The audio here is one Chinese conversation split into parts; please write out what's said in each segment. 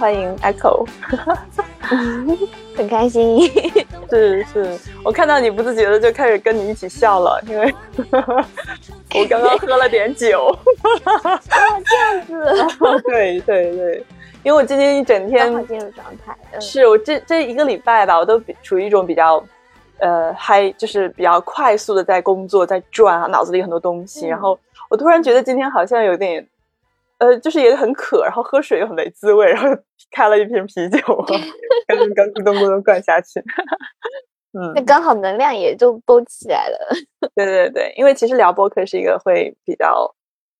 欢迎，Echo，很开心。是是，我看到你不自觉的就开始跟你一起笑了，因为 我刚刚喝了点酒。哦，这样子。对对对，因为我今天一整天进入状态。是我这这一个礼拜吧，我都处于一种比较呃嗨，就是比较快速的在工作，在转啊，脑子里很多东西。然后我突然觉得今天好像有点。呃，就是也很渴，然后喝水又很没滋味，然后开了一瓶啤酒，刚刚咕咚咕咚灌下去。嗯，那刚好能量也就都起来了。对对对，因为其实聊播客是一个会比较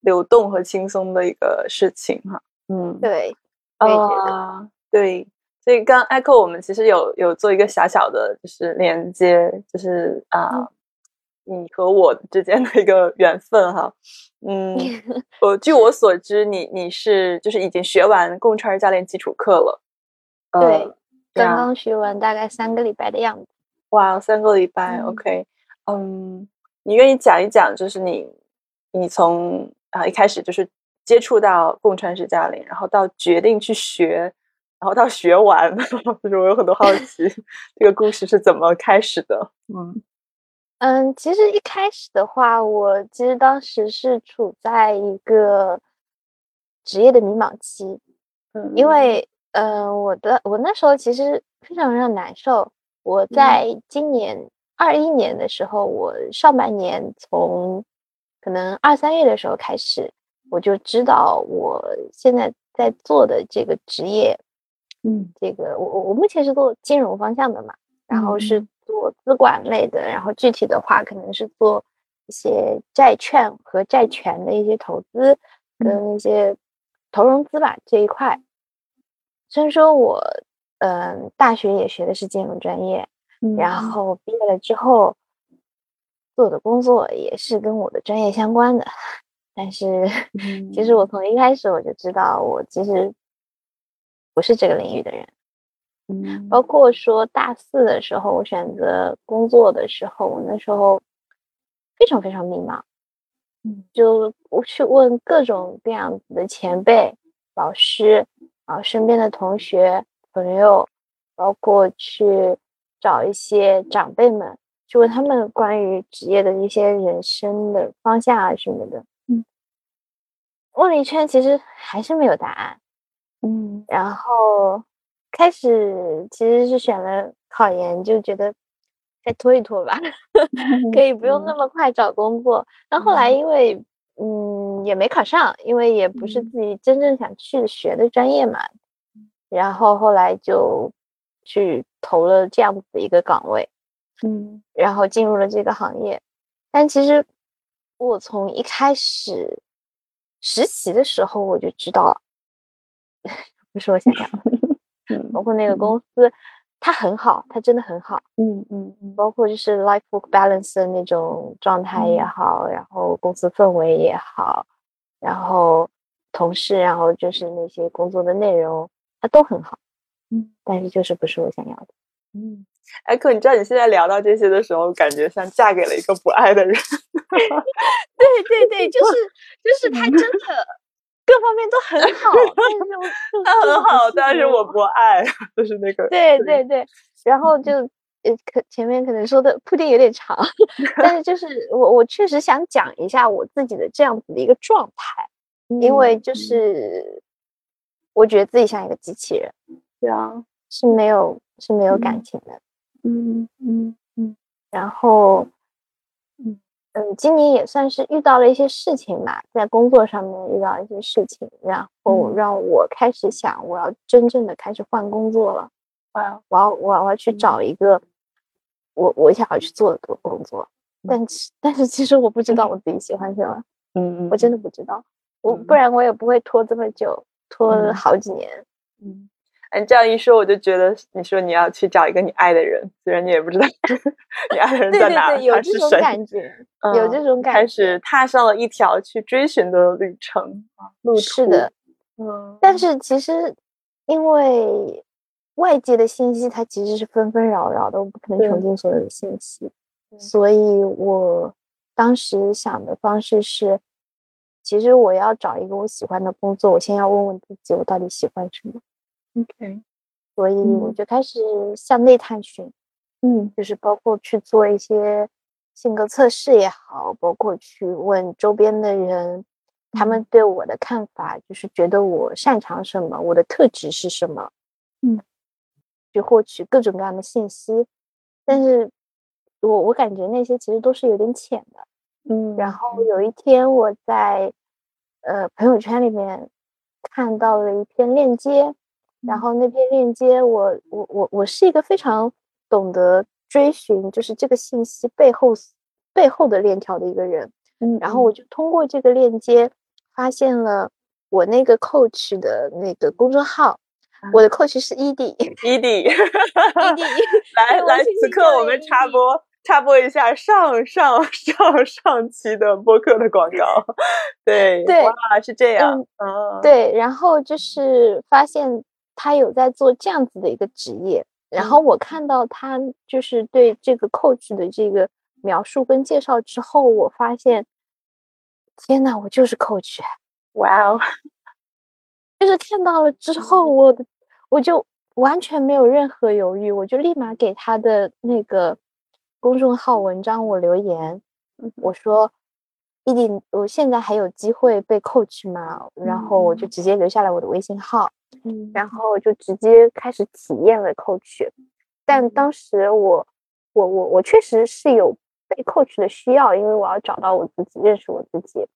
流动和轻松的一个事情哈。嗯，对，我也觉得。对，所以刚 Echo 我们其实有有做一个小小的，就是连接，就是啊。你和我之间的一个缘分哈，嗯，我据我所知，你你是就是已经学完共创教练基础课了，对，刚刚学完大概三个礼拜的样子。哇，三个礼拜，OK，嗯，你愿意讲一讲，就是你你从啊一开始就是接触到共川式教练，然后到决定去学，然后到学完，就 是我有很多好奇，这个故事是怎么开始的？嗯。嗯，其实一开始的话，我其实当时是处在一个职业的迷茫期，嗯，因为，嗯，我的我那时候其实非常非常难受。我在今年二一年的时候，我上半年从可能二三月的时候开始，我就知道我现在在做的这个职业，嗯，这个我我我目前是做金融方向的嘛，然后是。做资管类的，然后具体的话可能是做一些债券和债权的一些投资，跟一些投融资吧这一块。虽然说我嗯大学也学的是金融专业，然后毕业了之后做的工作也是跟我的专业相关的，但是其实我从一开始我就知道我其实不是这个领域的人。包括说大四的时候，我选择工作的时候，我那时候非常非常迷茫，嗯，就我去问各种各样子的前辈、老师啊，身边的同学、朋友，包括去找一些长辈们，去问他们关于职业的一些人生的方向啊什么的，嗯，问了一圈，其实还是没有答案，嗯，然后。开始其实是选了考研，就觉得再拖一拖吧，可以不用那么快找工作。那后来因为嗯也没考上，因为也不是自己真正想去学的专业嘛，然后后来就去投了这样子的一个岗位，嗯，然后进入了这个行业。但其实我从一开始实习的时候我就知道了，不是我想要的。包括那个公司，它很好，它真的很好。嗯嗯嗯，包括就是 life work balance 的那种状态也好，然后公司氛围也好，然后同事，然后就是那些工作的内容，它都很好。嗯，但是就是不是我想要的。嗯，哎，可你知道你现在聊到这些的时候，感觉像嫁给了一个不爱的人。对对对，就是就是他真的。各方面都很好，但是他很好，但是我不爱，就是那个。对对对，然后就呃，可前面可能说的铺垫有点长，但是就是 我我确实想讲一下我自己的这样子的一个状态，因为就是我觉得自己像一个机器人，对啊，是没有是没有感情的，嗯嗯嗯，然后。嗯，今年也算是遇到了一些事情吧，在工作上面遇到一些事情，然后让我开始想，我要真正的开始换工作了。我要，我要，我要去找一个我我想要去做的工作。但但是其实我不知道我自己喜欢什么，嗯，我真的不知道，我不然我也不会拖这么久，拖了好几年，嗯。哎，这样一说，我就觉得你说你要去找一个你爱的人，虽然你也不知道 你爱的人在哪，有这种感觉，有这种感觉，开始踏上了一条去追寻的旅程啊，路途。是的，嗯。但是其实，因为外界的信息它其实是纷纷扰扰的，我不可能穷尽所有的信息，所以我当时想的方式是，其实我要找一个我喜欢的工作，我先要问问自己，我到底喜欢什么。OK，所以我就开始向内探寻，嗯，就是包括去做一些性格测试也好，包括去问周边的人，他们。对我的看法，就是觉得我擅长什么，我的特质是什么，嗯，去获取各种各样的信息，但是我我感觉那些其实都是有点浅的，嗯，然后有一天我在呃朋友圈里面看到了一篇链接。然后那篇链接，我我我我是一个非常懂得追寻，就是这个信息背后背后的链条的一个人。嗯，然后我就通过这个链接，发现了我那个 coach 的那个公众号，我的 coach 是 ED，ED，ED，来来，此刻我们插播插播一下上上上上期的播客的广告。对对，哇，是这样，嗯，对，然后就是发现。他有在做这样子的一个职业，然后我看到他就是对这个 coach 的这个描述跟介绍之后，我发现，天呐，我就是 coach，哇哦！就是看到了之后，我我就完全没有任何犹豫，我就立马给他的那个公众号文章我留言，我说。弟弟，我现在还有机会被 coach 吗？然后我就直接留下了我的微信号，嗯，然后就直接开始体验了 coach。但当时我，我，我，我确实是有被 coach 的需要，因为我要找到我自己，认识我自己。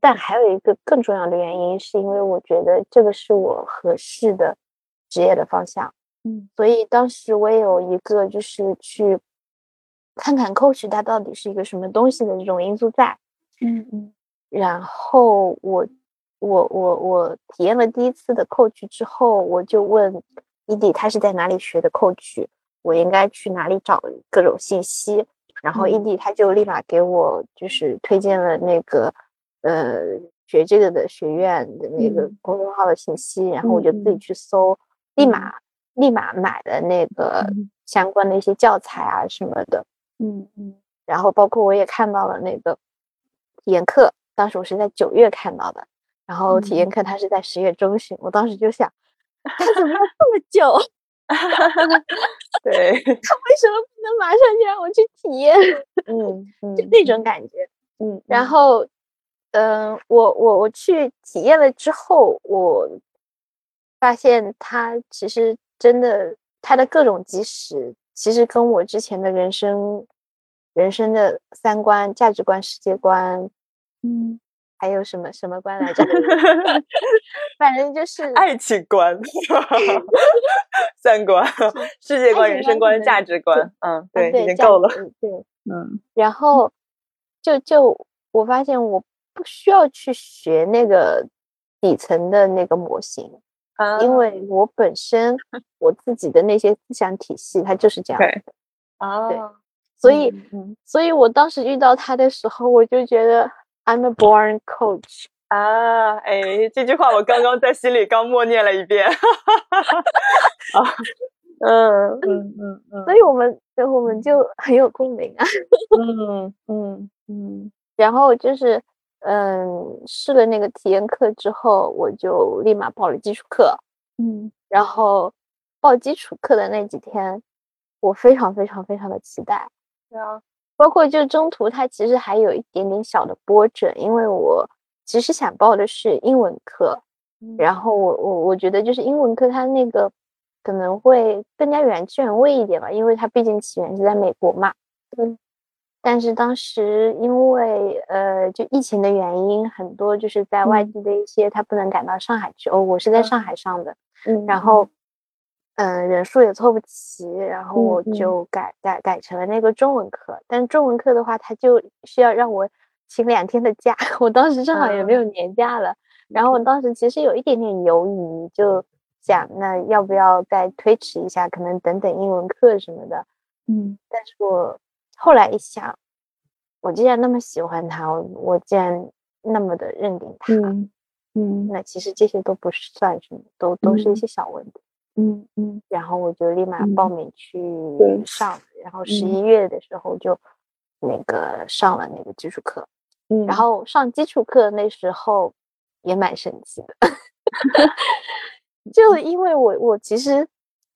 但还有一个更重要的原因，是因为我觉得这个是我合适的职业的方向。嗯，所以当时我也有一个就是去看看 coach 它到底是一个什么东西的这种因素在。嗯嗯，然后我我我我体验了第一次的 coach 之后，我就问伊迪他是在哪里学的 coach，我应该去哪里找各种信息。然后伊迪他就立马给我就是推荐了那个呃学这个的学院的那个公众号的信息，然后我就自己去搜，立马立马买的那个相关的一些教材啊什么的。嗯嗯，然后包括我也看到了那个。体验课当时我是在九月看到的，然后体验课他是在十月中旬，我当时就想，他怎么要这么久？对，他 为什么不能马上就让我去体验？嗯，就那种感觉。嗯，然后，嗯，我我我去体验了之后，我发现他其实真的他的各种基石，其实跟我之前的人生、人生的三观、价值观、世界观。嗯，还有什么什么观来着？反正就是爱情观、三观、世界观、人生观、价值观。嗯，对，已经够了。对，嗯。然后就就我发现我不需要去学那个底层的那个模型，因为我本身我自己的那些思想体系它就是这样的。啊，对，所以，所以我当时遇到他的时候，我就觉得。I'm a born coach 啊，哎，这句话我刚刚在心里刚默念了一遍，啊，嗯嗯嗯嗯，所以我们，我们就很有共鸣啊，嗯嗯嗯，然后就是，嗯，试了那个体验课之后，我就立马报了基础课，嗯，然后报基础课的那几天，我非常非常非常的期待，对啊。包括就中途，它其实还有一点点小的波折，因为我其实想报的是英文课，然后我我我觉得就是英文课它那个可能会更加原汁原味一点吧，因为它毕竟起源是在美国嘛。嗯。但是当时因为呃就疫情的原因，很多就是在外地的一些他不能赶到上海去哦，我是在上海上的，嗯，然后。嗯，人数也凑不齐，然后我就改改改成了那个中文课。但中文课的话，他就需要让我请两天的假。我当时正好也没有年假了，然后我当时其实有一点点犹豫，就想那要不要再推迟一下，可能等等英文课什么的。嗯，但是我后来一想，我既然那么喜欢他，我我既然那么的认定他，嗯，那其实这些都不是算什么，都都是一些小问题。嗯嗯，然后我就立马报名去上，然后十一月的时候就那个上了那个基础课，嗯，然后上基础课那时候也蛮神奇的，就因为我我其实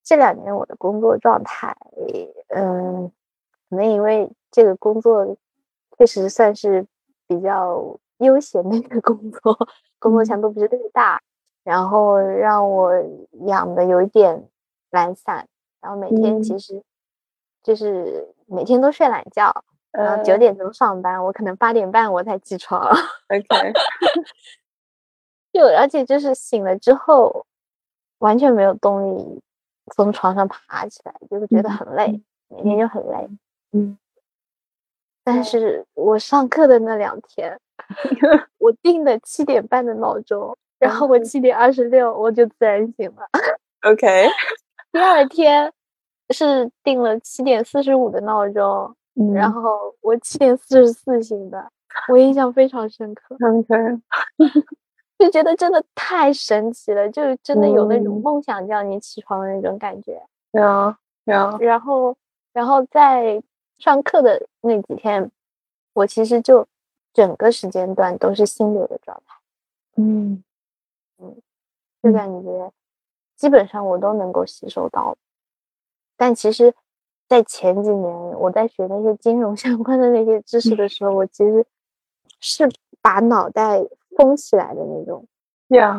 这两年我的工作状态，嗯，可能因为这个工作确实算是比较悠闲的一个工作，工作强度不是特别大，然后让我养的有一点懒散，然后每天其实就是每天都睡懒觉。然后九点钟上班，我可能八点半我才起床。OK，就而且就是醒了之后，完全没有动力从床上爬起来，就是觉得很累，每天就很累。嗯，但是我上课的那两天，我定的七点半的闹钟，然后我七点二十六我就自然醒了。OK，第二天是定了七点四十五的闹钟。然后我七点四十四醒的，我印象非常深刻。OK，就觉得真的太神奇了，就真的有那种梦想叫你起床的那种感觉。有有。然后，然后在上课的那几天，我其实就整个时间段都是心流的状态。嗯嗯，就感觉基本上我都能够吸收到，但其实。在前几年，我在学那些金融 相关的那些知识的时候，我其实是把脑袋封起来的那种，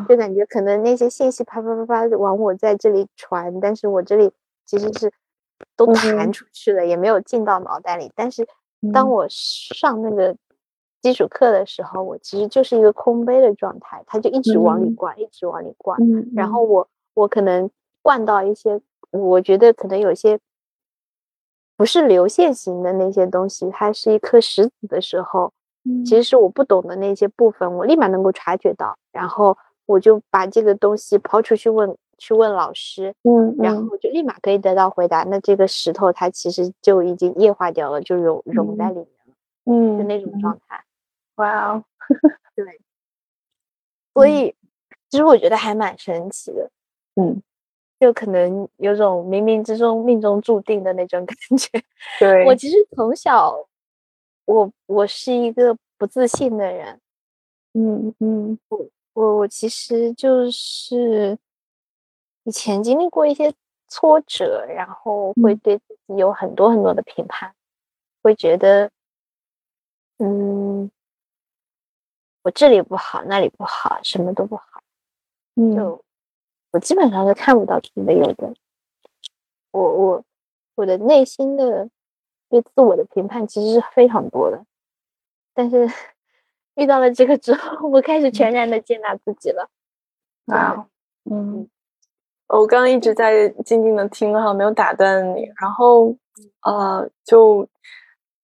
就感觉可能那些信息啪啪啪啪往我在这里传，但是我这里其实是都弹出去了，也没有进到脑袋里。但是当我上那个基础课的时候，我其实就是一个空杯的状态，它就一直往里灌，一直往里灌。然后我我可能灌到一些，我觉得可能有些。不是流线型的那些东西，它是一颗石子的时候，其实是我不懂的那些部分，我立马能够察觉到，然后我就把这个东西抛出去问，去问老师，嗯，然后就立马可以得到回答。那这个石头它其实就已经液化掉了，就融融在里面了，嗯，就那种状态。哇哦，对，所以其实我觉得还蛮神奇的，嗯。就可能有种冥冥之中命中注定的那种 感觉。对我其实从小，我我是一个不自信的人。嗯嗯，我我我其实就是以前经历过一些挫折，然后会对自己有很多很多的评判，会觉得，嗯，我这里不好，那里不好，什么都不好。就。我基本上是看不到自己的优点，我我我的内心的对自我的评判其实是非常多的，但是遇到了这个之后，我开始全然的接纳自己了。啊，嗯，我刚刚一直在静静的听哈，没有打断你，然后呃，就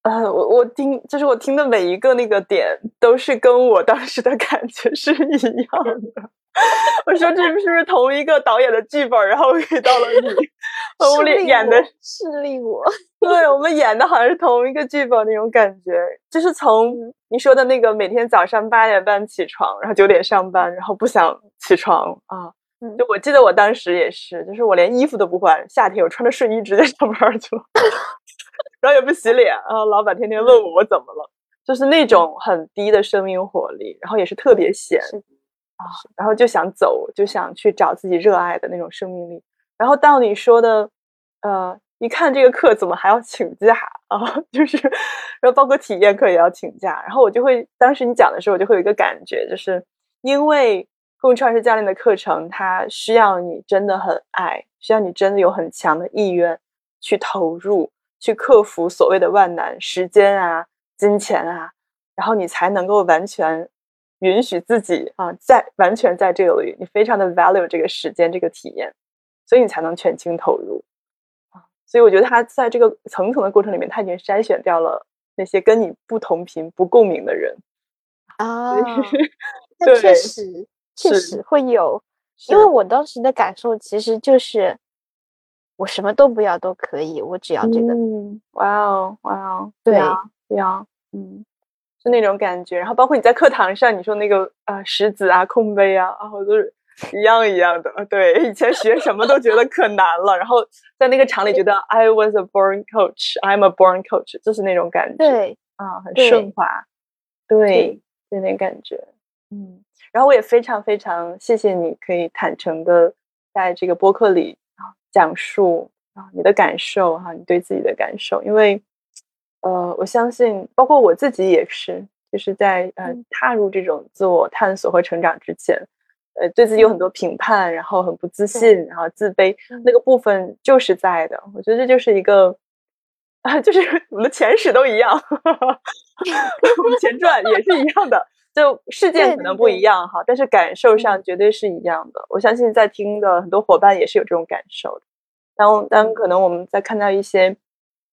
呃，我我听，就是我听的每一个那个点，都是跟我当时的感觉是一样的。我说这是不是同一个导演的剧本？然后遇到了你，我们演的是令我，对我们演的好像是同一个剧本那种感觉。就是从你说的那个每天早上八点半起床，然后九点上班，然后不想起床啊。就我记得我当时也是，就是我连衣服都不换，夏天我穿着睡衣直接上班去了，然后也不洗脸然后。老板天天问我我怎么了，就是那种很低的生命活力，然后也是特别闲。啊，然后就想走，就想去找自己热爱的那种生命力。然后到你说的，呃，一看这个课怎么还要请假啊？就是，然后包括体验课也要请假。然后我就会，当时你讲的时候，我就会有一个感觉，就是因为共创式教练的课程，它需要你真的很爱，需要你真的有很强的意愿去投入，去克服所谓的万难，时间啊，金钱啊，然后你才能够完全。允许自己啊，在完全在这里，你非常的 value 这个时间这个体验，所以你才能全情投入啊。所以我觉得他在这个层层的过程里面，他已经筛选掉了那些跟你不同频、不共鸣的人啊。那确实确实会有，因为我当时的感受其实就是，我什么都不要都可以，我只要这个。嗯哇哦，哇哦，对啊，对啊，嗯。是那种感觉，然后包括你在课堂上，你说那个啊石子啊空杯啊啊，都是一样一样的。对，以前学什么都觉得可难了，然后在那个场里觉得 I was a born coach, I'm a born coach，就是那种感觉。对，啊，很顺滑。对，就那感觉。嗯，然后我也非常非常谢谢你可以坦诚的在这个播客里啊讲述啊你的感受哈，你对自己的感受，因为呃，我相信包括我自己也是，就是在呃踏入这种自我探索和成长之前，呃，对自己有很多评判，然后很不自信，然后自卑，那个部分就是在的。我觉得这就是一个啊，就是我们的前史都一样，我们前传也是一样的。就事件可能不一样哈，但是感受上绝对是一样的。我相信在听的很多伙伴也是有这种感受的。当当可能我们在看到一些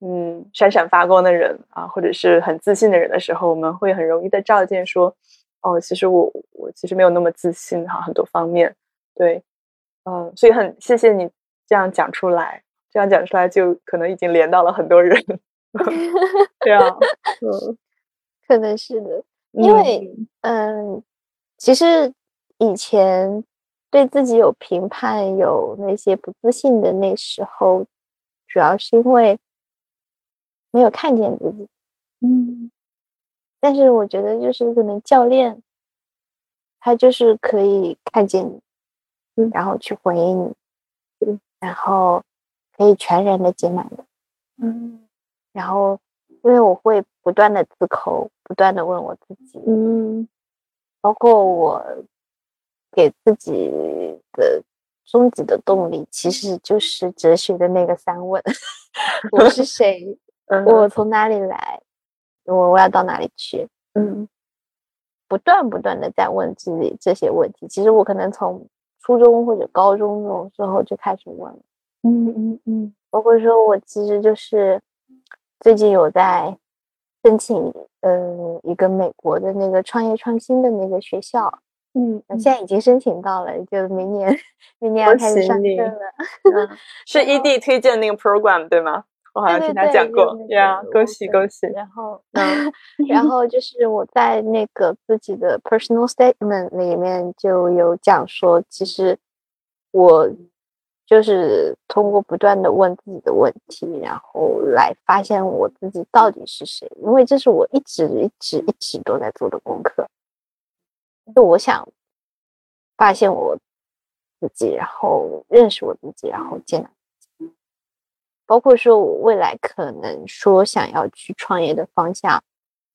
嗯闪闪发光的人啊，或者是很自信的人的时候，我们会很容易的照见说，哦，其实我我其实没有那么自信哈，很多方面对，嗯，所以很谢谢你这样讲出来，这样讲出来就可能已经连到了很多人 对啊，嗯，可能是的。因为，嗯，其实以前对自己有评判、有那些不自信的那时候，主要是因为没有看见自己。嗯，但是我觉得，就是可能教练他就是可以看见你，嗯，然后去回应你，嗯，然后可以全然的接纳你，嗯，然后。因为我会不断的自抠，不断的问我自己，嗯，包括我给自己的终极的动力，其实就是哲学的那个三问：我是谁？我从哪里来？我我要到哪里去？嗯，不断不断的在问自己这些问题。其实我可能从初中或者高中那种时候就开始问了，嗯嗯嗯，包括说我其实就是。最近有在申请，嗯，一个美国的那个创业创新的那个学校，嗯，现在已经申请到了，就明年明年要开始上课了。是 ED 推荐那个 program 对吗？我好像听他讲过，呀，恭喜恭喜。然后，嗯然后就是我在那个自己的 personal statement 里面就有讲说，其实我。就是通过不断的问自己的问题，然后来发现我自己到底是谁。因为这是我一直一直一直都在做的功课。就我想发现我自己，然后认识我自己，然后接纳自己。包括说我未来可能说想要去创业的方向，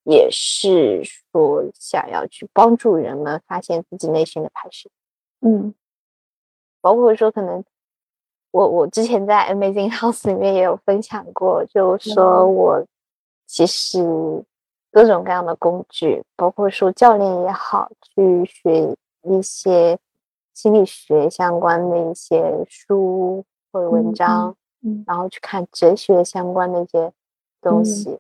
也是说想要去帮助人们发现自己内心的排斥。嗯，包括说可能。我我之前在 Amazing House 里面也有分享过，就说。我其实各种各样的工具，包括说教练也好，去学一些心理学相关的一些书或者文章，嗯，然后去看哲学相关的一些东西，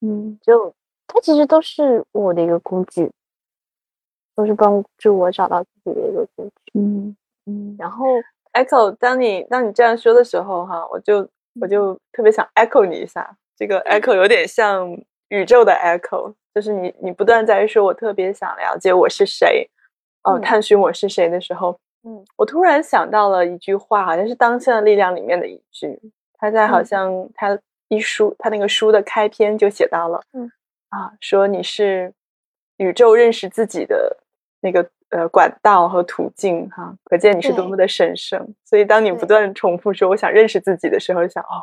嗯，就它其实都是我的一个工具，都是帮助我找到自己的一个工具，嗯嗯，然后。Echo，当你当你这样说的时候，哈，我就我就特别想 Echo 你一下。这个 Echo 有点像宇宙的 Echo，就是你你不断在说，我特别想了解我是谁，哦，探寻我是谁的时候，嗯，我突然想到了一句话，好像是《当下的力量》里面的一句，他在好像他一书他那个书的开篇就写到了，嗯，啊，说你是宇宙认识自己的那个。呃，管道和途径，哈，可见你是多么的神圣。所以，当你不断重复说“我想认识自己”的时候，想哦，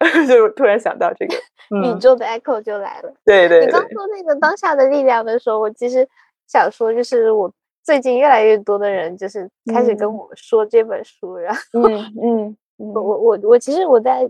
就突然想到这个宇宙的 echo 就来了。对对，你刚说那个当下的力量的时候，我其实想说，就是我最近越来越多的人就是开始跟我说这本书，然后嗯 嗯，我我我其实我在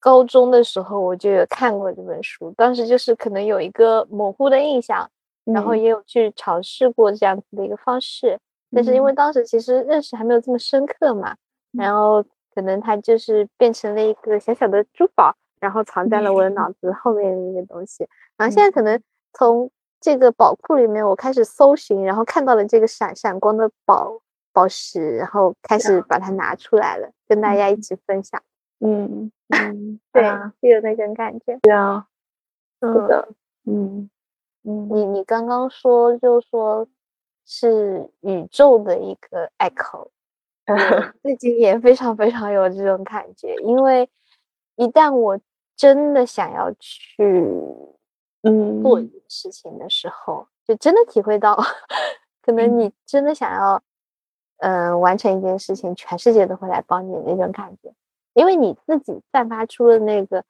高中的时候我就有看过这本书，当时就是可能有一个模糊的印象。然后也有去尝试过这样子的一个方式，但是因为当时其实认识还没有这么深刻嘛，然后可能它就是变成了一个小小的珠宝，然后藏在了我的脑子后面的一个东西。然后现在可能从这个宝库里面，我开始搜寻，然后看到了这个闪闪光的宝宝石，然后开始把它拿出来了，跟大家一起分享。嗯嗯，对，有那种感觉。对啊，是的，嗯。你你刚刚说就说是宇宙的一个 echo，自己也非常非常有这种感觉，因为一旦我真的想要去嗯。做一件事情的时候，就真的体会到，可能你真的想要，嗯，嗯，完成一件事情，全世界都会来帮你的那种感觉，因为你自己散发出了那个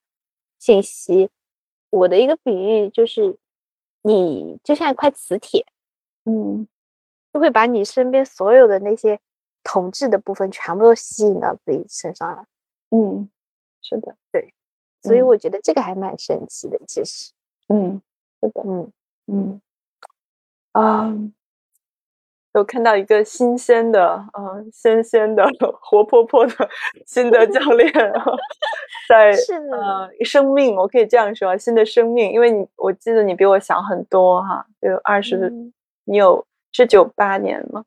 信息。我的一个比喻就是，你就像一块磁铁，嗯，就会把你身边所有的那些同质的部分全部都吸引到自己身上来。嗯，是的，对，所以我觉得这个还蛮神奇的，其实。嗯，是的，嗯嗯，啊。有看到一个新鲜的、嗯，新鲜的、活泼泼的 新的教练，在呃，生命，我可以这样说，新的生命，因为你，我记得你比我小很多哈，有二十，你有是九八年吗？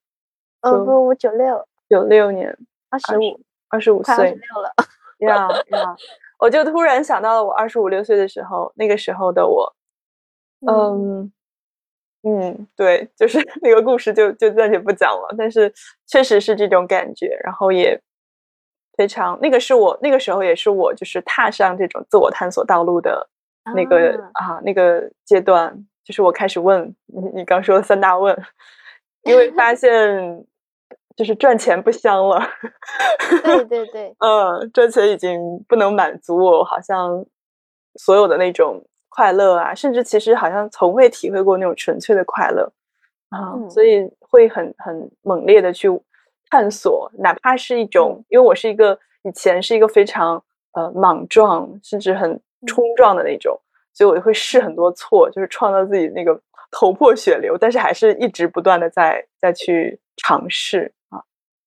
嗯不，我九六，九六年，二十五，二十五岁，六了，呀呀，我就突然想到了我二十五六岁的时候，那个时候的我，嗯。嗯，对，就是 那个故事就就暂且不讲了，但是确实是这种感觉，然后也非常那个是我那个时候也是我就是踏上这种自我探索道路的那个啊那个阶段，就是我开始问你你刚说的三大问，因为发现就是赚钱不香了，对对对，嗯，赚钱已经不能满足我好像所有的那种。快乐啊，甚至其实好像从未体会过那种纯粹的快乐。啊，所以会很很猛烈的去探索，哪怕是一种，因为我是一个以前是一个非常呃莽撞，甚至很冲撞的那种，所以我就会试很多错，就是创造自己那个头破血流，但是还是一直不断的在再去尝试啊，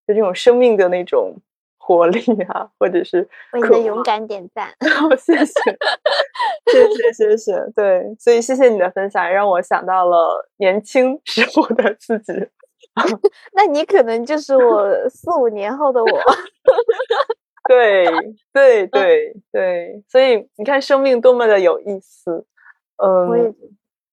就这种生命的那种。活力啊，或者是为你的勇敢点赞，谢谢，谢谢，谢谢。对，所以谢谢你的分享，让我想到了年轻时候的自己。那你可能就是我四五年后的我。对，对，对，对。所以你看，生命多么的有意思。嗯，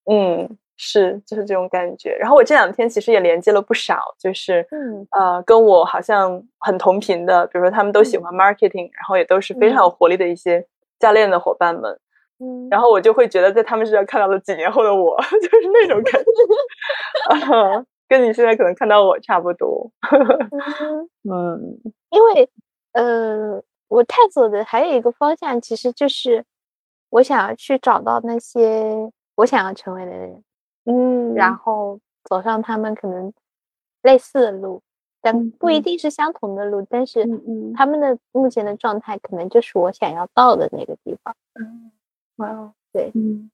嗯。是，就是这种感觉。然后我这两天其实也连接了不少，就是嗯呃，跟我好像很同频的，比如说他们都喜欢 marketing，然后也都是非常有活力的一些教练的伙伴们。嗯，然后我就会觉得在他们身上看到了几年后的我，就是那种感觉，啊，跟你现在可能看到我差不多。嗯，因为呃，我探索的还有一个方向，其实就是我想要去找到那些我想要成为的人。嗯，然后走上他们可能类似的路，但不一定是相同的路，但是他们的目前的状态可能就是我想要到的那个地方。嗯，哇，对，嗯，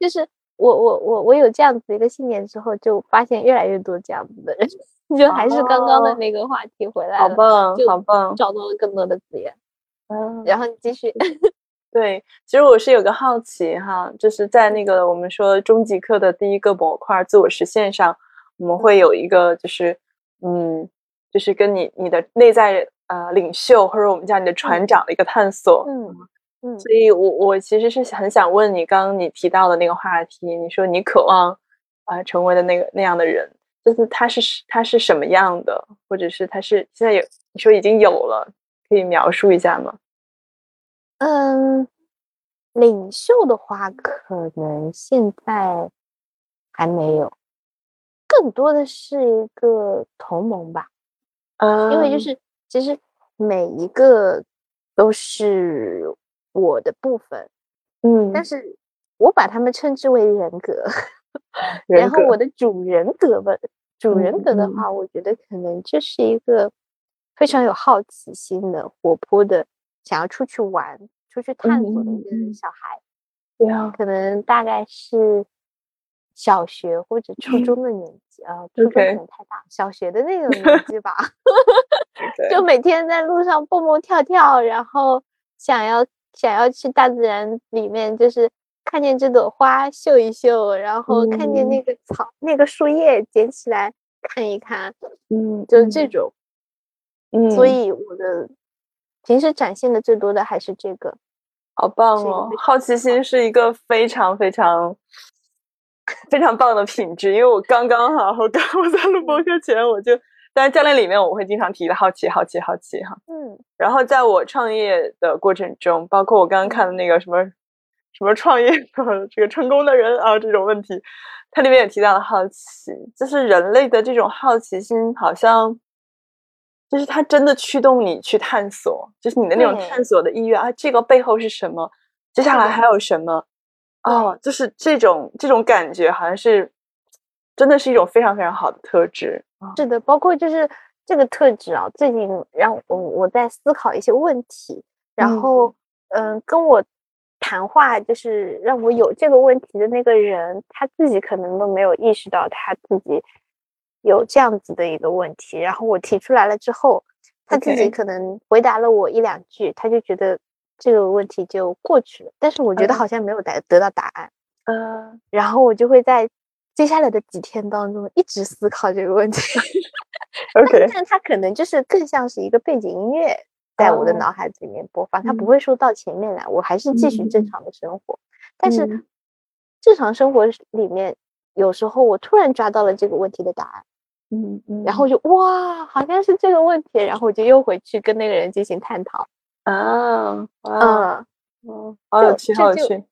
就是我我我我有这样子一个信念之后，就发现越来越多这样子的人，就还是刚刚的那个话题回来了，好棒，好棒，找到了更多的资源。嗯，然后你继续。对，其实我是有个好奇哈，就是在那个我们说终极课的第一个模块自我实现上，我们会有一个就是嗯，就是跟你你的内在呃领袖或者我们叫你的船长的一个探索，嗯嗯，所以我我其实是很想问你，刚刚你提到的那个话题，你说你渴望啊成为的那个那样的人，就是他是他是什么样的，或者是他是现在有你说已经有了，可以描述一下吗？嗯，领袖的话，可能现在还没有，更多的是一个同盟吧。嗯，因为就是其实每一个都是我的部分，嗯，但是我把他们称之为人格。然后我的主人格吧，主人格的话，我觉得可能就是一个非常有好奇心的、活泼的。想要出去玩、出去探索的一个小孩，对啊，可能大概是小学或者初中的年纪啊，初中可能太大，小学的那种年纪吧，就每天在路上蹦蹦跳跳，然后想要想要去大自然里面，就是看见这朵花嗅一嗅，然后看见那个草、那个树叶捡起来看一看，嗯，就是这种，嗯，所以我的。平时展现的最多的还是这个，好棒哦！好奇心是一个非常非常非常棒的品质。因为我刚刚哈，我刚我在录播课前，我就但是教练里面，我会经常提的好奇、好奇、好奇哈。嗯。然后在我创业的过程中，包括我刚刚看的那个什么什么创业的这个成功的人啊这种问题，它里面也提到了好奇，就是人类的这种好奇心，好像就是它真的驱动你去探索，就是你的那种探索的意愿啊，这个背后是什么？接下来还有什么？哦，就是这种这种感觉，好像是真的是一种非常非常好的特质。是的，包括就是这个特质啊，最近让我我在思考一些问题，然后嗯，跟我谈话，就是让我有这个问题的那个人，他自己可能都没有意识到他自己有这样子的一个问题，然后我提出来了之后，他自己可能回答了我一两句，他就觉得这个问题就过去了，但是我觉得好像没有得得到答案，呃，然后我就会在。接下来的几天当中，一直思考这个问题。OK，但它可能就是更像是一个背景音乐，在我的脑海里面播放，它不会说到前面来，我还是继续正常的生活。但是正常生活里面，有时候我突然抓到了这个问题的答案，嗯嗯，然后就哇，好像是这个问题，然后我就又回去跟那个人进行探讨。啊，嗯嗯，好有趣，好有趣。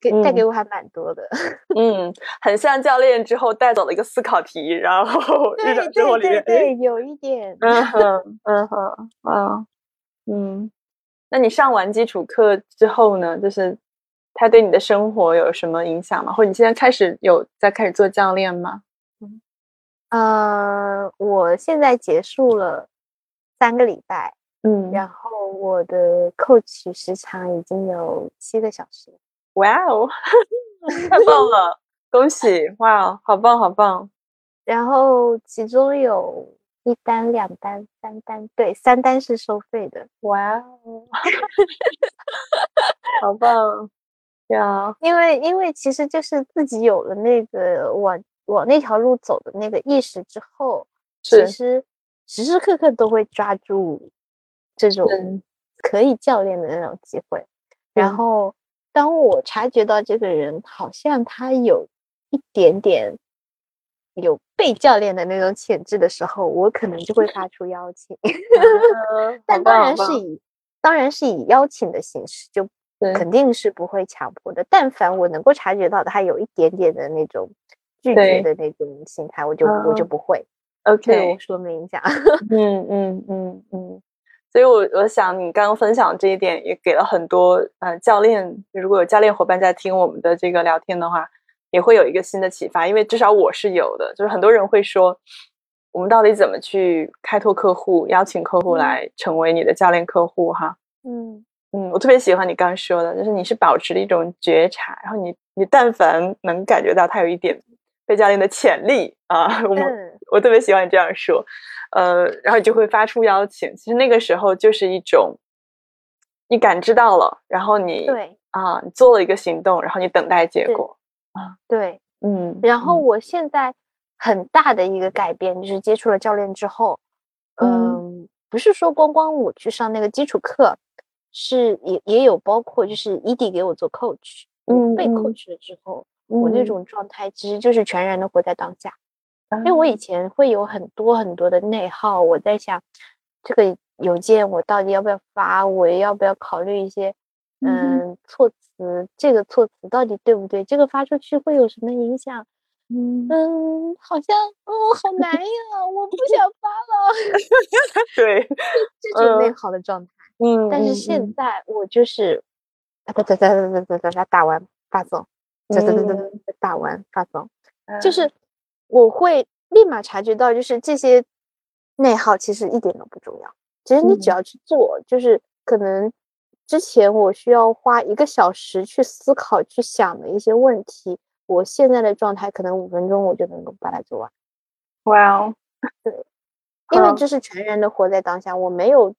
给带给我还蛮多的，嗯，很像教练之后带走了一个思考题，然后日常生活里面，对，有一点，嗯哼，嗯哼，啊，嗯，那你上完基础课之后呢？就是他对你的生活有什么影响吗？或者你现在开始有在开始做教练吗？嗯，呃，我现在结束了三个礼拜，嗯，然后我的 coach 时长已经有七个小时。哇哦，太棒了！恭喜！哇哦，好棒，好棒！然后其中有一单、两单、三单，对，三单是收费的。哇哦，好棒呀！因为因为其实就是自己有了那个往往那条路走的那个意识之后，其实时时刻刻都会抓住这种可以教练的那种机会，然后。当我察觉到这个人好像他有一点点有被教练的那种潜质的时候，我可能就会发出邀请，但当然是以当然是以邀请的形式，就肯定是不会强迫的。但凡我能够察觉到他有一点点的那种拒绝的那种心态，我就我就不会。OK，我说明一下。嗯嗯嗯嗯。所以，我我想你刚刚分享这一点，也给了很多呃教练，如果有教练伙伴在听我们的这个聊天的话，也会有一个新的启发。因为至少我是有的，就是很多人会说，我们到底怎么去开拓客户，邀请客户来成为你的教练客户？哈，嗯嗯，我特别喜欢你刚刚说的，就是你是保持了一种觉察，然后你你但凡能感觉到他有一点被教练的潜力啊，我我特别喜欢你这样说。呃，然后你就会发出邀请。其实那个时候就是一种，你感知到了，然后你对啊，你做了一个行动，然后你等待结果啊，对，嗯。然后我现在很大的一个改变就是接触了教练之后，嗯，不是说光光我去上那个基础课，是也也有包括就是 ED 给我做 coach，嗯，被 coach 了之后，我那种状态其实就是全然的活在当下。因为我以前会有很多很多的内耗，我在想，这个邮件我到底要不要发？我要不要考虑一些，嗯，措辞？这个措辞到底对不对？这个发出去会有什么影响？嗯嗯，好像，哦，好难呀，我不想发了。对，这种内耗的状态。嗯，但是现在我就是，哒哒哒哒哒哒哒哒打完发送，哒哒哒哒打完发送，就是。我会立马察觉到，就是这些内耗其实一点都不重要。其实你只要去做，就是可能之前我需要花一个小时去思考、去想的一些问题，我现在的状态可能五分钟我就能够把它做完。哇哦，对，因为这是全然的活在当下，我没有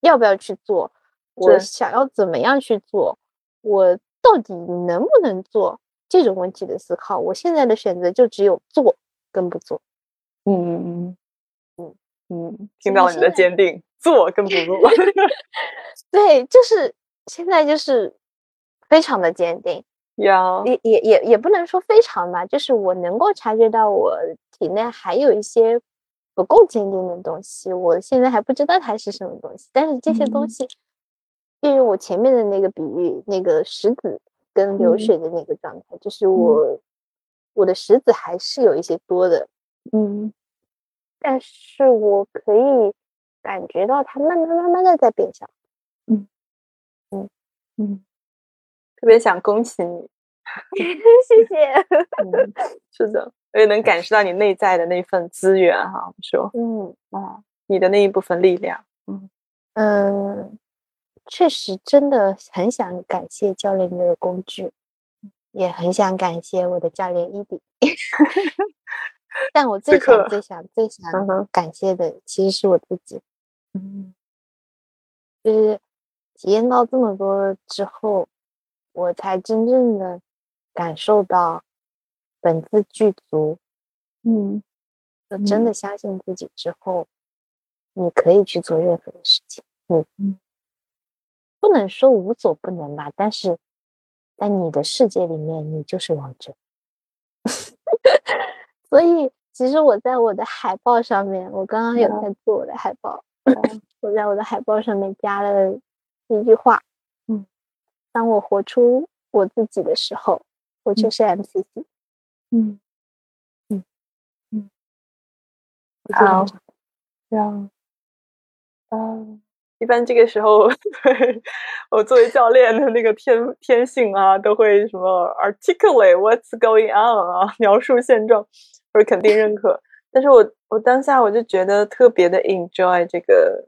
要不要去做，我想要怎么样去做，我到底能不能做这种问题的思考，我现在的选择就只有做。跟不做，嗯嗯嗯嗯听到你的坚定，做跟不做，对，就是现在就是非常的坚定，有也。也也也不能说非常吧，就是我能够察觉到我体内还有一些不够坚定的东西，我现在还不知道它是什么东西，但是这些东西，例如我前面的那个比喻，那个石子跟流水的那个状态，就是我。我的石子还是有一些多的，嗯，但是我可以感觉到它慢慢慢慢的在变小。嗯嗯。嗯，特别想恭喜你，谢谢。嗯，是的，我也能感受到你内在的那份资源哈。我们说，嗯。啊，你的那一部分力量，嗯。嗯，确实真的很想感谢教练这个工具，也很想感谢我的教练伊迪。但我最想、最想、最想感谢的其实是我自己。嗯，就是体验到这么多之后，我才真正的感受到本自具足。嗯，我真的相信自己之后，你可以去做任何的事情。嗯，不能说无所不能吧，但是在你的世界里面，你就是王者。所以，其实我在我的海报上面，我刚刚有在做我的海报，我在我的海报上面加了一句话，嗯，当我活出我自己的时候，我就是 MCC，嗯。嗯。嗯，好，这样，嗯。一般这个时候，我作为教练的那个天天性啊，都会什么 articulate what's going on 啊，描述现状或者肯定认可。但是我我当下我就觉得特别的 enjoy 这个，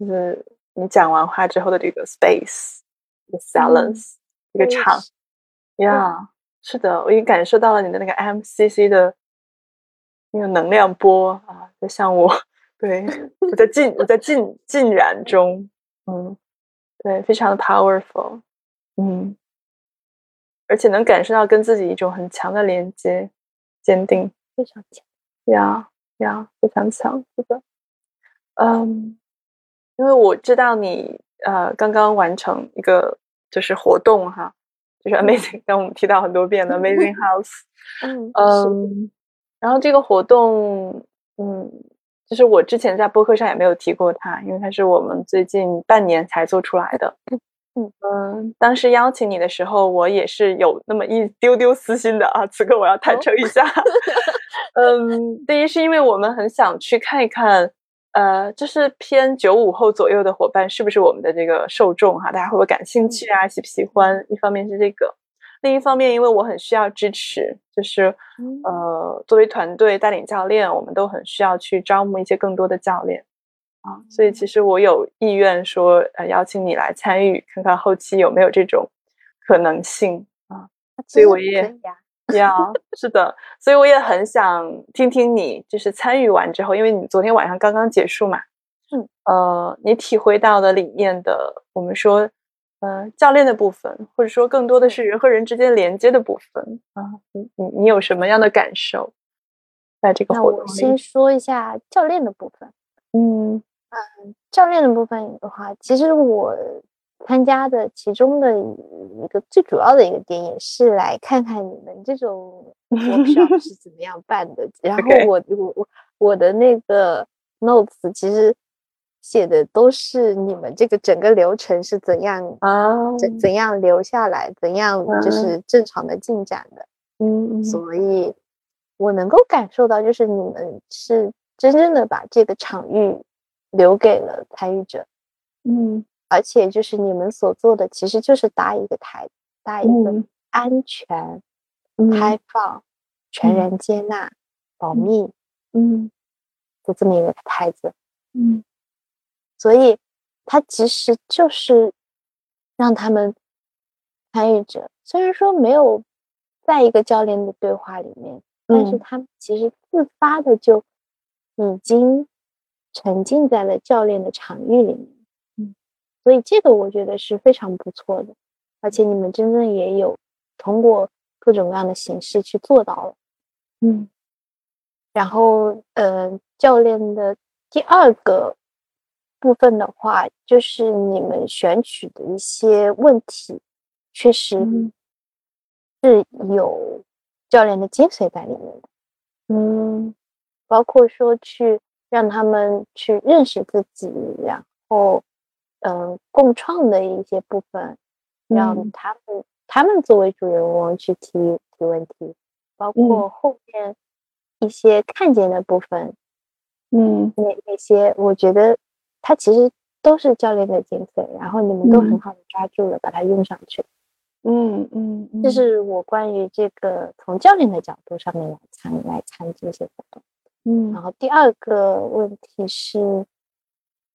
就是你讲完话之后的这个 space，the silence，一个场，呀，是的，我已经感受到了你的那个 MCC 的那个能量波啊，在向我。对，我在浸我在浸浸染中，嗯，对，非常的 powerful，嗯，而且能感受到跟自己一种很强的连接，坚定，非常强，呀呀，非常强，是的，嗯，因为我知道你呃刚刚完成一个就是活动哈，就是 amazing，刚我们提到很多遍的 amazing house，嗯嗯，然后这个活动，嗯。就是我之前在播客上也没有提过它，因为它是我们最近半年才做出来的。嗯嗯，当时邀请你的时候，我也是有那么一丢丢私心的啊。此刻我要坦诚一下，嗯，第一是因为我们很想去看一看，呃，就是偏九五后左右的伙伴是不是我们的这个受众哈，大家会不会感兴趣啊，喜不喜欢？一方面是这个。另一方面，因为我很需要支持，就是呃，作为团队带领教练，我们都很需要去招募一些更多的教练啊，所以其实我有意愿说，呃，邀请你来参与，看看后期有没有这种可能性啊。所以我也呀，是的，所以我也很想听听你，就是参与完之后，因为你昨天晚上刚刚结束嘛，嗯，呃，你体会到的里面的，我们说。嗯，教练的部分，或者说更多的是人和人之间连接的部分啊，你你你有什么样的感受？在这个活动里，先说一下教练的部分。嗯嗯，教练的部分的话，其实我参加的其中的一个最主要的一个点，也是来看看你们这种 workshop 是怎么样办的。然后我我我我的那个 notes 其实。写的都是你们这个整个流程是怎样啊？怎怎样留下来？怎样就是正常的进展的？嗯，所以我能够感受到，就是你们是真正的把这个场域留给了参与者。嗯，而且就是你们所做的，其实就是搭一个台，搭一个安全、开放、全然接纳、保密，嗯，的这么一个台子。嗯。所以，他其实就是让他们参与者，虽然说没有在一个教练的对话里面，但是他们其实自发的就已经沉浸在了教练的场域里面。嗯，所以这个我觉得是非常不错的，而且你们真正也有通过各种各样的形式去做到了。嗯，然后，呃，教练的第二个。部分的话，就是你们选取的一些问题，确实是有教练的精髓在里面的。嗯，包括说去让他们去认识自己，然后嗯，共创的一些部分，让他们他们作为主人翁去提提问题，包括后面一些看见的部分。嗯，那那些我觉得他其实都是教练的经费，然后你们都很好的抓住了，把它用上去。嗯嗯，这是我关于这个从教练的角度上面来参来参这些活动。嗯，然后第二个问题是，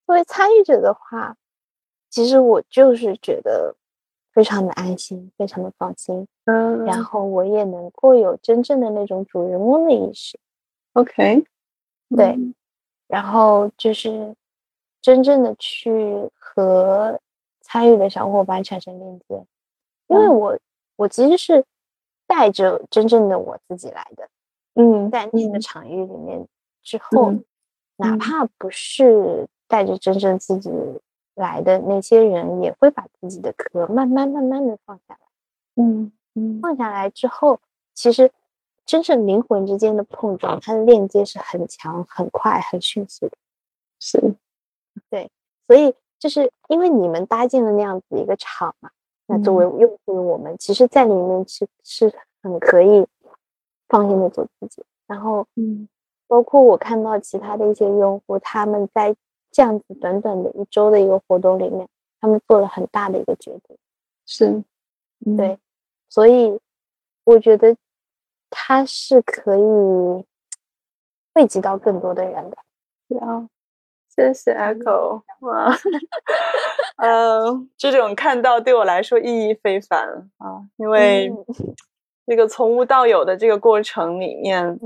作为参与者的话，其实我就是觉得非常的安心，非常的放心。嗯，然后我也能够有真正的那种主人翁的意识。OK，对，然后就是真正的去和参与的小伙伴产生链接。因为我我其实是带着真正的我自己来的，嗯，在那个场域里面之后，哪。怕不是带着真正自己来的那些人，也会把自己的壳慢慢慢慢的放下来，嗯嗯，放下来之后，其实真正灵魂之间的碰撞，它的链接是很强、很快、很迅速的，是，对，所以就是因为你们搭建了那样子一个场嘛。那作为用户的，我们其实，在里面是是很可以放心的做自己。然后，嗯，包括我看到其他的一些用户，他们在这样子短短的一周的一个活动里面，他们做了很大的一个决定。是，对，所以我觉得它是可以惠及到更多的人的。对啊。谢谢 Echo，哇，嗯，这种看到对我来说意义非凡啊，因为这个从无到有的这个过程里面，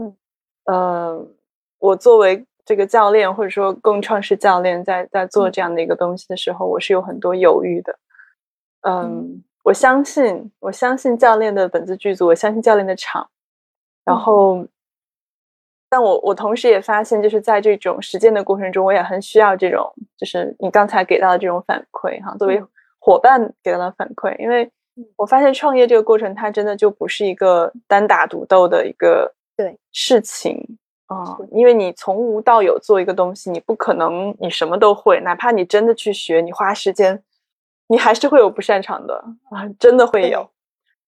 嗯，我作为这个教练或者说共创式教练，在在做这样的一个东西的时候，我是有很多犹豫的。嗯，我相信，我相信教练的本子剧组，我相信教练的场，然后。但我我同时也发现，就是在这种实践的过程中，我也很需要这种，就是你刚才给到的这种反馈哈，作为伙伴给到的反馈，因为我发现创业这个过程，它真的就不是一个单打独斗的一个对。事情啊，因为你从无到有做一个东西，你不可能你什么都会，哪怕你真的去学，你花时间，你还是会有不擅长的啊，真的会有。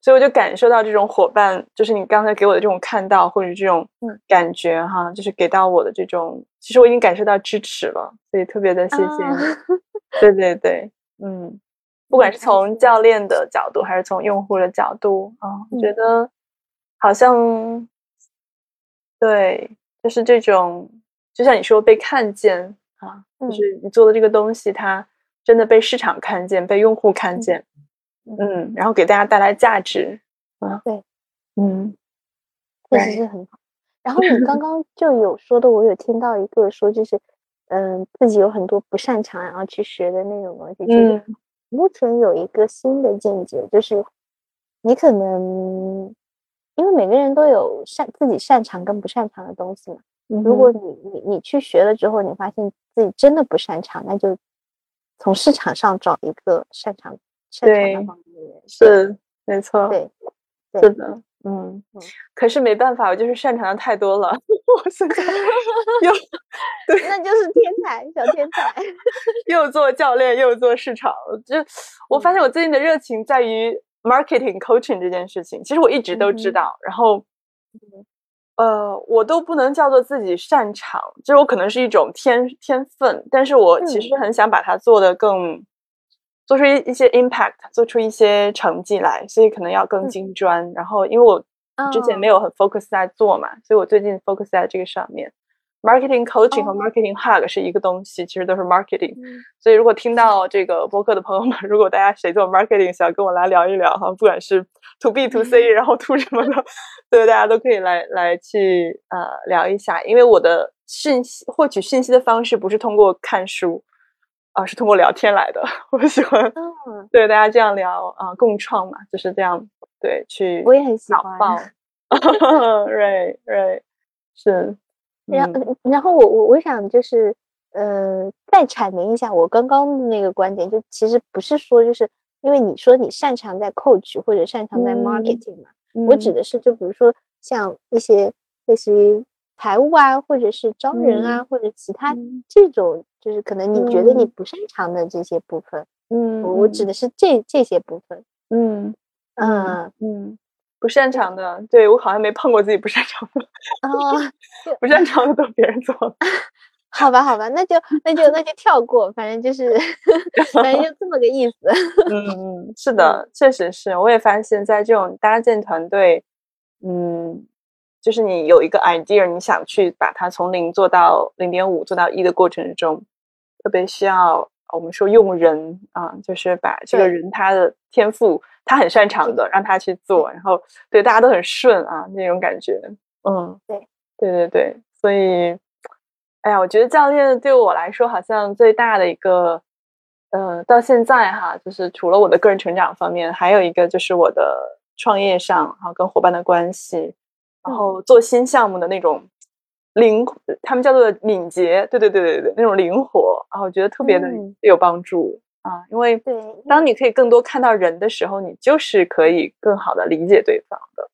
所以我就感受到这种伙伴，就是你刚才给我的这种看到或者这种感觉哈，就是给到我的这种，其实我已经感受到支持了，所以特别的谢谢你。对对对，嗯，不管是从教练的角度还是从用户的角度啊，我觉得好像对，就是这种，就像你说被看见啊，就是你做的这个东西，它真的被市场看见，被用户看见。嗯，然后给大家带来价值，啊，对，嗯，确实是很好。然后你刚 刚就有说的，我有听到一个说，就是嗯，自己有很多不擅长，然后去学的那种东西。嗯，目前有一个新的见解，就是你可能因为每个人都有擅自己擅长跟不擅长的东西嘛。如果你你你去学了之后，你发现自己真的不擅长，那就从市场上找一个擅长。对，是没错，对，是的，嗯，可是没办法，我就是擅长的太多了，我现在 又，对，那就是天才，小天才，又做教练又做市场，就 我发现我最近的热情在于 marketing coaching 这件事情，其实我一直都知道，然后，呃，我都不能叫做自己擅长，就是我可能是一种天天分，但是我其实很想把它做得更。做出一一些 impact，做出一些成绩来，所以可能要更精专。然后，因为我之前没有很 focus 在做嘛，所以我最近 focus 在这个上面。Marketing coaching 和 marketing hug 是一个东西，其实都是 marketing。所以，如果听到这个播客的朋友们，如果大家谁做 marketing，想跟我来聊一聊哈，不管是 to B to C，然后 to 什么的，对，大家都可以来来去呃聊一下。因为我的信息获取信息的方式不是通过看书。啊，是通过聊天来的。我喜欢，对大家这样聊啊，共创嘛，就是这样，对，去我也很喜欢。对对，是。然然后我我我想就是，呃，再阐明一下我刚刚的那个观点，就其实不是说就是因为你说你擅长在 coach 或者擅长在 marketing 嘛，我指的是就比如说像一些类似于财务啊，或者是招人啊，或者其他这种。就是可能你觉得你不擅长的这些部分，嗯，我我指的是这这些部分，嗯嗯嗯，不擅长的，对我好像没碰过自己不擅长的。哦，不擅长的都别人做。好吧，好吧，那就那就那就跳过，反正就是 反正就这么个意思。嗯嗯，是的，确实是。我也发现，在这种搭建团队，嗯，就是你有一个 idea，你想去把它从零做到零点五，做到一的过程中，特别需要我们说用人啊，就是把这个人他的天赋，他很擅长的，让他去做，然后对大家都很顺啊那种感觉。嗯，对，对对对，所以。哎呀，我觉得教练对我来说好像最大的一个，呃，到现在哈，就是除了我的个人成长方面，还有一个就是我的创业上，然后跟伙伴的关系，然后做新项目的那种灵，他们叫做敏捷，对对对对对，那种灵活，啊我觉得特别的有帮助啊，因为当你可以更多看到人的时候，你就是可以更好的理解对方的。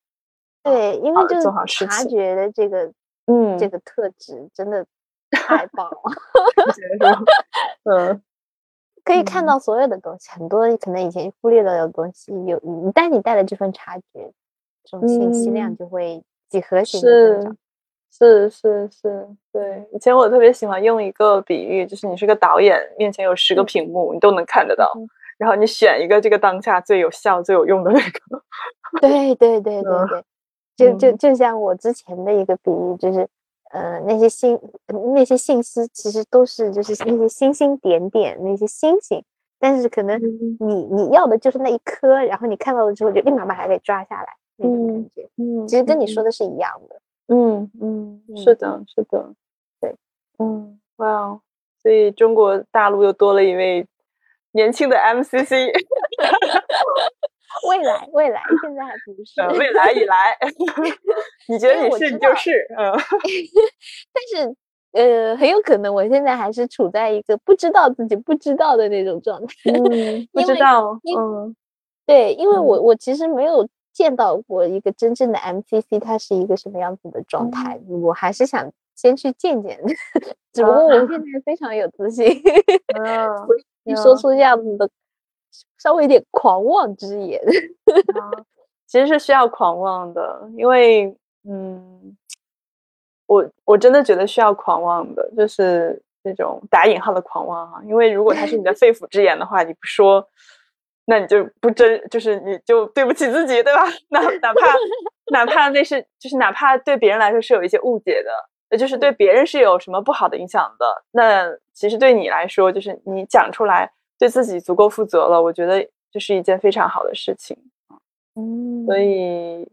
对，因为就是察觉的这个，嗯，这个特质真的。太棒了，嗯，可以看到所有的东西，很多可能以前忽略了的东西，有一旦你带了这份察觉，这种信息量就会几何型的增是是是，对。以前我特别喜欢用一个比喻，就是你是个导演，面前有十个屏幕，你都能看得到，然后你选一个这个当下最有效、最有用的那个。对对对对对，就就就像我之前的一个比喻，就是。呃，那些信那些信息其实都是就是那些星星点点那些星星，但是可能你你要的就是那一颗，然后你看到了之后就立马把它给抓下来那种感觉。嗯，其实跟你说的是一样的。嗯嗯，是的，是的，对，嗯，哇哦，所以中国大陆又多了一位年轻的 MCC。未来，未来，现在还不是。未来以来，你觉得你是你就是，嗯。但是，呃，很有可能我现在还是处在一个不知道自己不知道的那种状态。嗯，不知道，嗯，对，因为我我其实没有见到过一个真正的 MCC，它是一个什么样子的状态。我还是想先去见见，只不过我现在非常有自信。嗯，你说出这样子的。稍微有点狂妄之言，其实是需要狂妄的，因为嗯，我我真的觉得需要狂妄的，就是那种打引号的狂妄啊。因为如果他是你的肺腑之言的话，你不说，那你就不真，就是你就对不起自己，对吧？哪哪怕哪怕那是就是哪怕对别人来说是有一些误解的，那就是对别人是有什么不好的影响的，那其实对你来说，就是你讲出来。对自己足够负责了，我觉得这是一件非常好的事情嗯，所以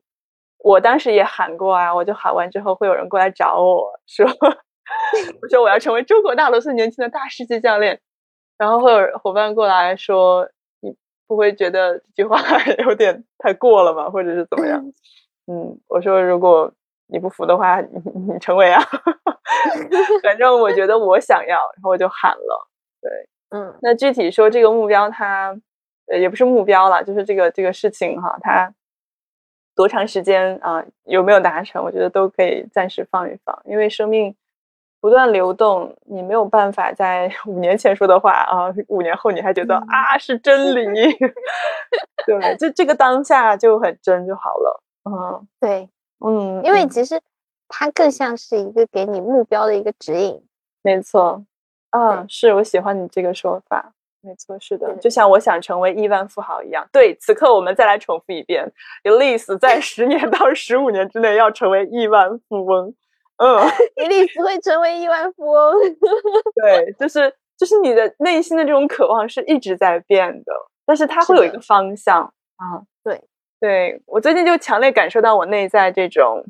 我当时也喊过啊，我就喊完之后，会有人过来找我说，我说我要成为中国大陆最年轻的大师级教练，然后会有伙伴过来说，你不会觉得这句话 有点太过了吗？或者是怎么样？嗯，我说如果你不服的话，你你成为啊，反正我觉得我想要，然后我就喊了，对。嗯，那具体说这个目标，它呃也不是目标了，就是这个这个事情哈，它多长时间啊，有没有达成，我觉得都可以暂时放一放，因为生命不断流动，你没有办法在 五年前说的话啊，五年后你还觉得啊是真理，对，就这个当下就很真就好了，嗯，对，嗯，因为其实它更像是一个给你目标的一个指引，没错。嗯，是我喜欢你这个说法，没错，是的，就像我想成为亿万富豪一样。对，此刻我们再来重复一遍，Elise 在十年到十五年之内要成为亿万富翁。嗯，Elise 会成为亿万富翁。对，就是就是你的内心的这种渴望是一直在变的，但是它会有一个方向啊。对，对我最近就强烈感受到我内在这种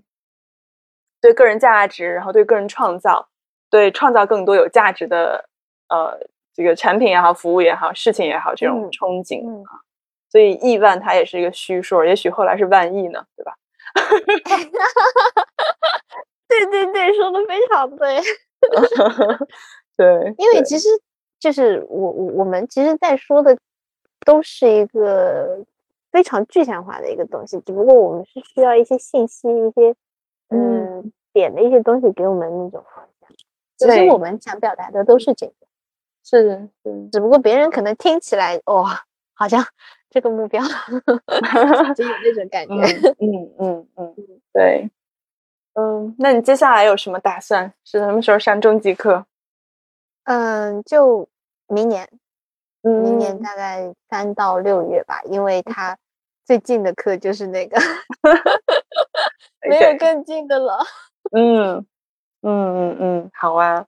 对个人价值，然后对个人创造。对，创造更多有价值的，呃，这个产品也好，服务也好，事情也好，这种憧憬啊，所以亿万它也是一个虚数，也许后来是万亿呢，对吧？对对对，说的非常对。对，因为其实就是我我我们其实在说的都是一个非常具象化的一个东西，只不过我们是需要一些信息，一些嗯点的一些东西给我们那种。其实我们想表达的都是这个，是是，只不过别人可能听起来哇，好像这个目标 就有那种感觉。嗯嗯嗯，对，嗯，那你接下来有什么打算？是什么时候上中级课？嗯，就明年，明年大概三到六月吧，因为他最近的课就是那个，没有更近的了。嗯嗯嗯嗯，好啊。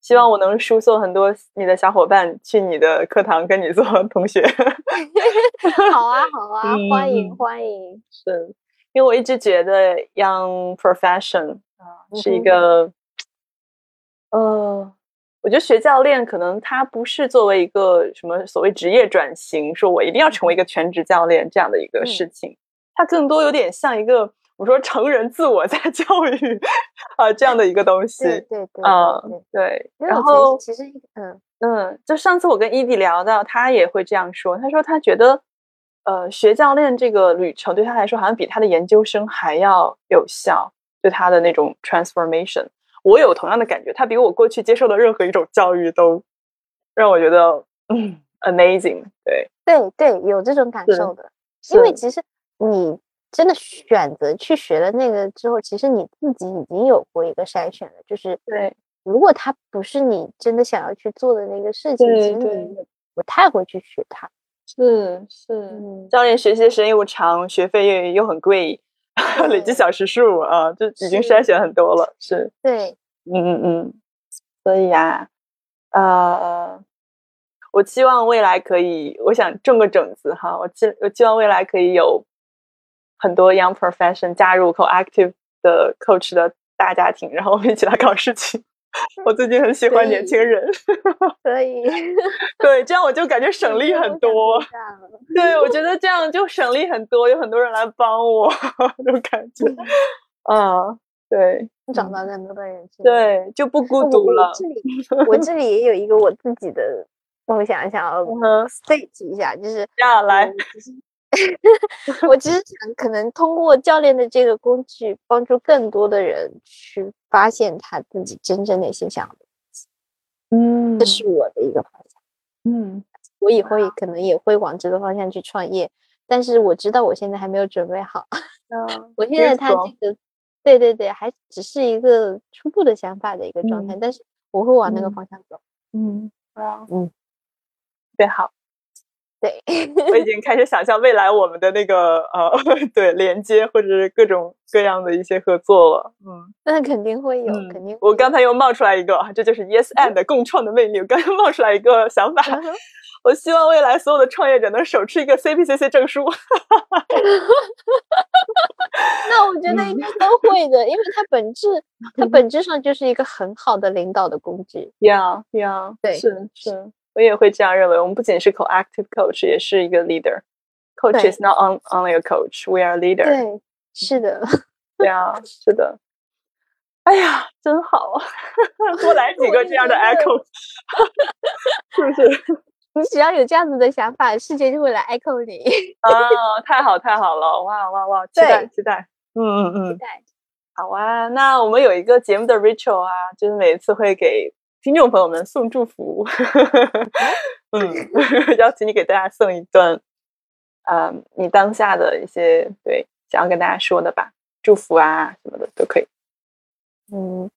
希望我能输送很多你的小伙伴去你的课堂跟你做同学。好啊，好啊，欢迎 欢迎。是，因为我一直觉得 Young Profession 啊是一个，呃，我觉得学教练可能他不是作为一个什么所谓职业转型，说我一定要成为一个全职教练这样的一个事情，它更多有点像一个。我说成人自我在 教育啊，这样的一个东西，对对对，嗯对。然后其实嗯嗯，就上次我跟伊迪聊到，他也会这样说。他说他觉得，呃，学教练这个旅程对他来说，好像比他的研究生还要有效，对他的那种 transformation。我有同样的感觉，他比我过去接受的任何一种教育都让我觉得嗯 amazing。对对对，有这种感受的，因为其实你。真的选择去学了那个之后，其实你自己已经有过一个筛选了，就是对，如果他不是你真的想要去做的那个事情，其实你不太会去学它。是是，教练学习时间又长，学费又又很贵，累计小时数啊，就已经筛选很多了。是，对，嗯嗯嗯，所以呀，呃，我期望未来可以，我想种个种子哈，我期我希望未来可以有。很多 young profession 加入 co-active 的 coach 的大家庭，然后我们一起来搞事情。我最近很喜欢年轻人，可以，对，这样我就感觉省力很多。对，我觉得这样就省力很多，有很多人来帮我，这种感觉。啊，对，找到更多的人，对，就不孤独了。这里，我这里也有一个我自己的梦想，想要 state 一下，就是要来。我只是想，可能通过教练的这个工具，帮助更多的人去发现他自己真正内心想要的东西。嗯，这是我的一个方向。嗯，我以后也可能也会往这个方向去创业，但是我知道我现在还没有准备好。嗯，我现在他这个，对对对，还只是一个初步的想法的一个状态，但是我会往那个方向走。嗯，啊，嗯，特别好。对，我已经开始想象未来我们的那个呃，对连接或者是各种各样的一些合作了。嗯，那肯定会有，肯定。我刚才又冒出来一个，这就是 Yes and 共创的魅力。我刚刚冒出来一个想法，我希望未来所有的创业者能手持一个 CPCC 证书。那我觉得应该都会的，因为它本质，它本质上就是一个很好的领导的工具。Yeah, yeah，对，是是。我也会这样认为。我们不仅是 co-active coach，也是一个 leader。Coach is not only a coach, we are leader。对，是的，对啊，是的。哎呀，真好啊，多来几个这样的 echo，是不是？你只要有这样子的想法，世界就会来 echo 你。啊，太好太好了！哇哇哇！期待期待，嗯嗯嗯，期待。好啊，那我们有一个节目的 ritual 啊，就是每一次会给。听众朋友们，送祝福，嗯，邀请你给大家送一段，呃，你当下的一些对想要跟大家说的吧，祝福啊什么的都可以。嗯，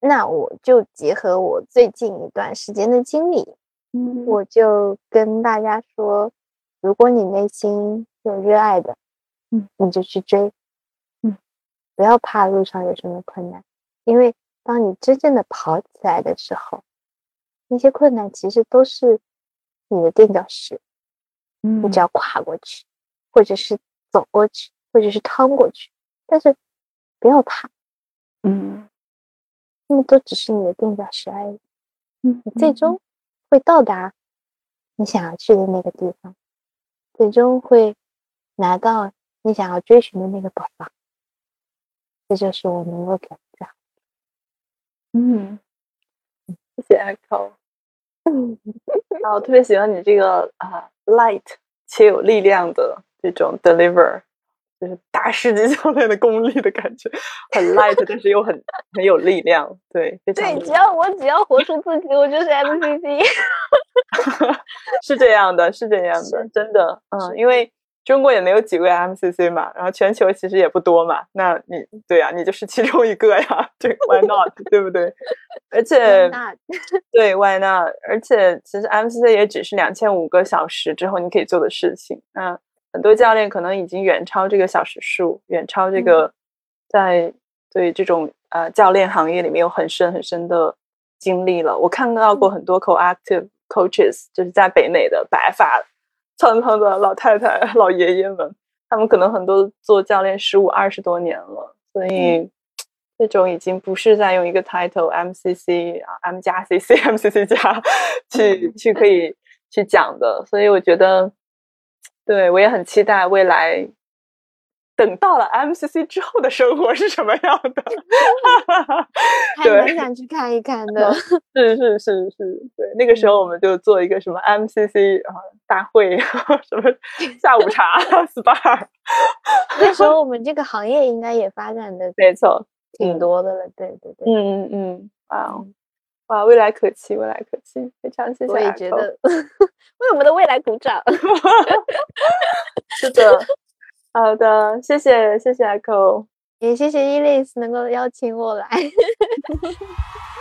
那我就结合我最近一段时间的经历，嗯，我就跟大家说，如果你内心有热爱的，嗯，你就去追，嗯，不要怕路上有什么困难，因为。当你真正的跑起来的时候，那些困难其实都是你的垫脚石，嗯，你只要跨过去，或者是走过去，或者是趟过去，但是不要怕，嗯，那么都只是你的垫脚石而已，嗯，你最终。会到达你想要去的那个地方，最终会拿到你想要追寻的那个宝藏，这就是我能够给。嗯，谢谢 Echo。嗯，然后特别喜欢你这个啊，light 且有力量的这种 deliver，就是大师级教练的功力的感觉，很 light，但是又很很有力量。对，对，只要我只要活出自己，我就是 MCC。是这样的，是这样的，真的，嗯，因为中国也没有几位 MCC 嘛，然后全球其实也不多嘛，那你对呀，你就是其中一个呀，对，Why not？对不对？而且对，Why not？而且其实 MCC 也只是两千五个小时之后你可以做的事情，那很多教练可能已经远超这个小时数，远超这个在对这种呃教练行业里面有很深很深的经历了。我看到过很多 co-active。coaches 就是在北美的白发苍苍的老太太、老爷爷们，他们可能很多做教练十五二十多年了，所以这种已经不是在用一个 title MCC 啊 M 加 CC MCC 加去去可以去讲的，所以我觉得，对我也很期待未来。等到了 MCC 之后的生活是什么样的？还蛮想去看一看的。是是是是，对，那个时候我们就做一个什么 MCC 啊大会，什么下午茶 SPA。那时候我们这个行业应该也发展的没错，挺多的了。对对对，嗯嗯嗯，哇哇，未来可期，未来可期，非常谢谢。我也觉得为我们的未来鼓掌。是的。好的，谢谢谢谢 Echo，也谢谢 Elise 能够邀请我来。